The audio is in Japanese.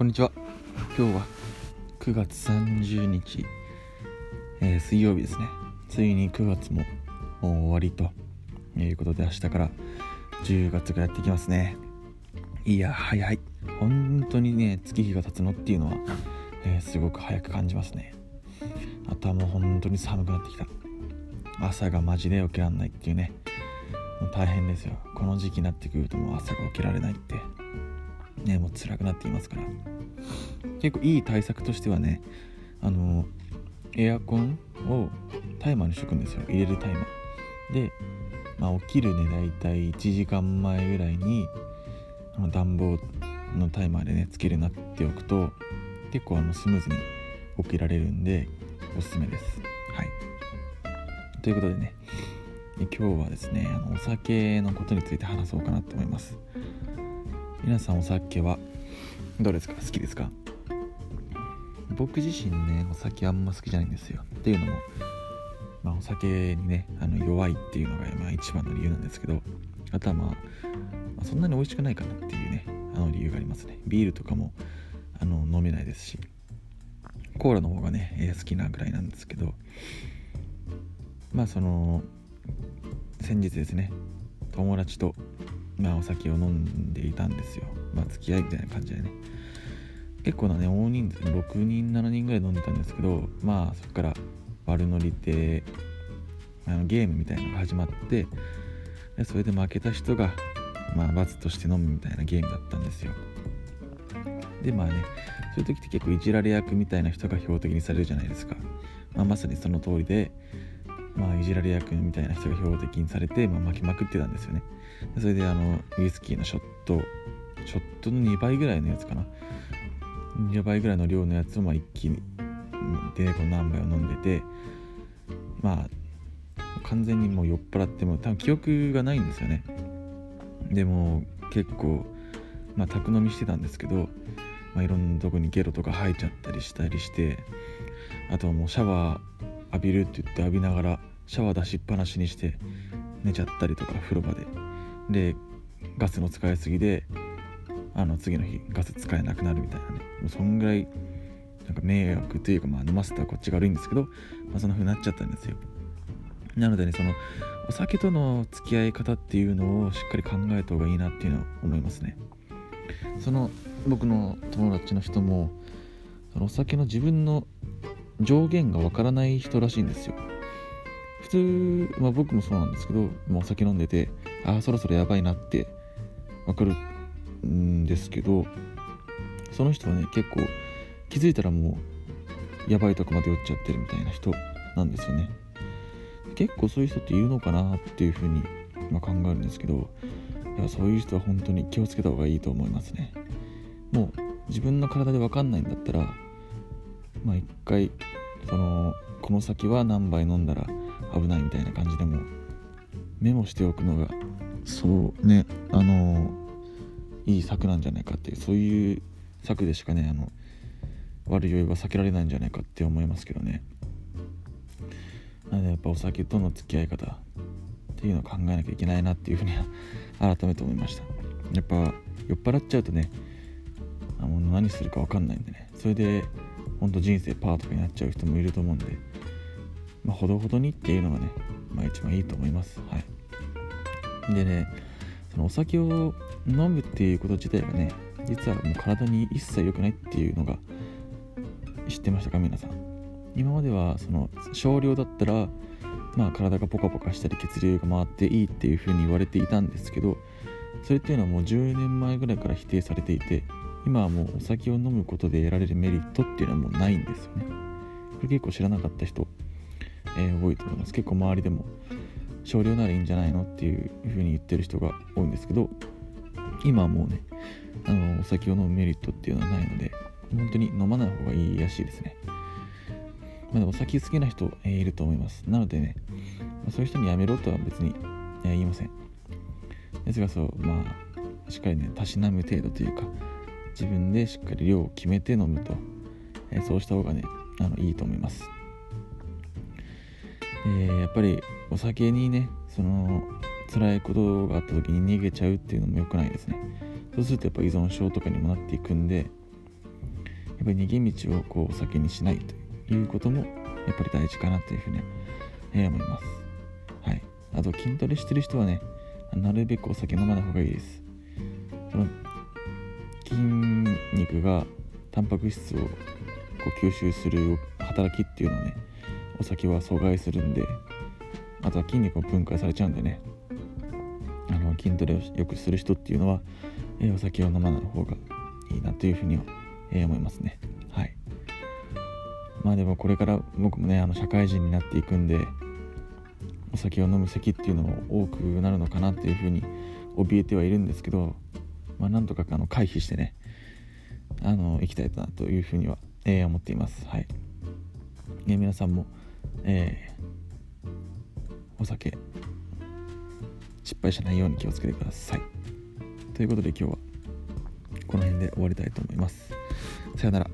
こんにちは。今日は9月30日、えー、水曜日ですね。ついに9月ももう終わりということで明日から10月がやってきますね。いや早い。本当にね月日が経つのっていうのは、えー、すごく早く感じますね。あとはもう本当に寒くなってきた。朝がマジで起きらんないっていうね。大変ですよ。この時期になってくるともう朝が起きられないって。ねもう辛くなっていますから。結構いい対策としてはねあのエアコンをタイマーにしとくんですよ。入れるタイマー。で、まあ、起きるねだいたい1時間前ぐらいにあの暖房のタイマーでねつけるなっておくと結構あのスムーズに起きられるんでおすすめです。はい。ということでね今日はですねあのお酒のことについて話そうかなと思います。皆さんお酒はどうですか？好きですか？僕自身ねお酒あんま好きじゃないんですよ。っていうのも、まあ、お酒にねあの弱いっていうのが、まあ、一番の理由なんですけどあとは、まあ、まあそんなに美味しくないかなっていうねあの理由がありますね。ビールとかもあの飲めないですしコーラの方がね、えー、好きなぐらいなんですけどまあその先日ですね友達とまあ、お酒を飲んでいたんですよ。まあ、付き合いみたいな感じでね。結構なね、大人数、6人、7人ぐらい飲んでたんですけど、まあ、そこから悪ノリで、あのゲームみたいなのが始まってで、それで負けた人が、まあ、罰として飲むみたいなゲームだったんですよ。で、まあね、そういう時って結構いじられ役みたいな人が標的にされるじゃないですか。まあ、まさにその通りで、まあ、いじられ役みたいな人が標的にされて、まあ、巻きまくってたんですよね。それであのウイスキーのショットショットの2倍ぐらいのやつかな2倍ぐらいの量のやつをまあ一気にでこの何杯を飲んでてまあ完全にもう酔っ払っても多分記憶がないんですよねでも結構まあ宅飲みしてたんですけど、まあ、いろんなとこにゲロとか吐いちゃったりしたりしてあとはもうシャワー浴びるって言って浴びながらシャワー出しっぱなしにして寝ちゃったりとか風呂場で。でガスの使いすぎであの次の日ガス使えなくなるみたいなね。もうそんぐらいなんか迷惑というかまあ飲ませたらこっちが悪いんですけど、まあ、そんな風になっちゃったんですよ。なのでねそのお酒との付き合い方っていうのをしっかり考えた方がいいなっていうのを思いますね。その僕の友達の人もそのお酒の自分の上限がわからない人らしいんですよ。普通、まあ、僕もそうなんですけど、まあ、お酒飲んでてああそろそろやばいなってわかるんですけどその人はね結構気づいたらもうやばいとこまで酔っちゃってるみたいな人なんですよね。結構そういう人っているのかなっていうふうに、まあ、考えるんですけどいやそういう人は本当に気をつけた方がいいと思いますね。もう自分の体で分かんないんだったらまあ一回そのこの先は何杯飲んだら危ないみたいな感じでもメモしておくのがそうねあのいい策なんじゃないかっていうそういう策でしかねあの悪酔いは避けられないんじゃないかって思いますけどね。なのでやっぱお酒との付き合い方っていうのを考えなきゃいけないなっていうふうには改めて思いました。やっぱ酔っ払っちゃうとねあの何するか分かんないんでね。それでほんと人生パーとかになっちゃう人もいると思うんでまあほどほどにっていうのがねまあ一番いいと思います。はい。でねそのお酒を飲むっていうこと自体がね実はもう体に一切良くないっていうのが知ってましたか？皆さん。今まではその少量だったらまあ体がポカポカしたり血流が回っていいっていう風に言われていたんですけどそれっていうのはもう10年前ぐらいから否定されていて今はもうお酒を飲むことで得られるメリットっていうのはもうないんですよね。これ結構知らなかった人、えー、多いと思います。結構周りでも少量ならいいんじゃないのっていう風に言ってる人が多いんですけど今はもうねあのお酒を飲むメリットっていうのはないので本当に飲まない方がいいらしいですね。まだお酒好きな人、え、いると思います。なのでね、ま、そういう人にやめろとは別に、え、言いません。ですがそうまあしっかりねたしなむ程度というか自分でしっかり量を決めて飲むと、え、そうした方がねあのいいと思います。え、やっぱりお酒にねその辛いことがあった時に逃げちゃうっていうのも良くないですね。そうするとやっぱ依存症とかにもなっていくんでやっぱり逃げ道をこうお酒にしないということもやっぱり大事かなというふうに、え、思います。はい。あと筋トレしてる人はねなるべくお酒飲まない方がいいです。その筋肉がタンパク質をこう吸収する働きっていうのをねお酒は阻害するんであとは筋肉も分解されちゃうんでねあの筋トレをよくする人っていうのは、え、お酒を飲まない方がいいなというふうには、えー、思いますね。はい。まあでもこれから僕もねあの社会人になっていくんでお酒を飲む席っていうのも多くなるのかなっていうふうに怯えてはいるんですけどまあなんとかあの回避してねあの行きたいなというふうには、えー、思っています。はい、えー、皆さんも、えー、お酒失敗しないように気をつけてください。ということで今日はこの辺で終わりたいと思います。さよなら。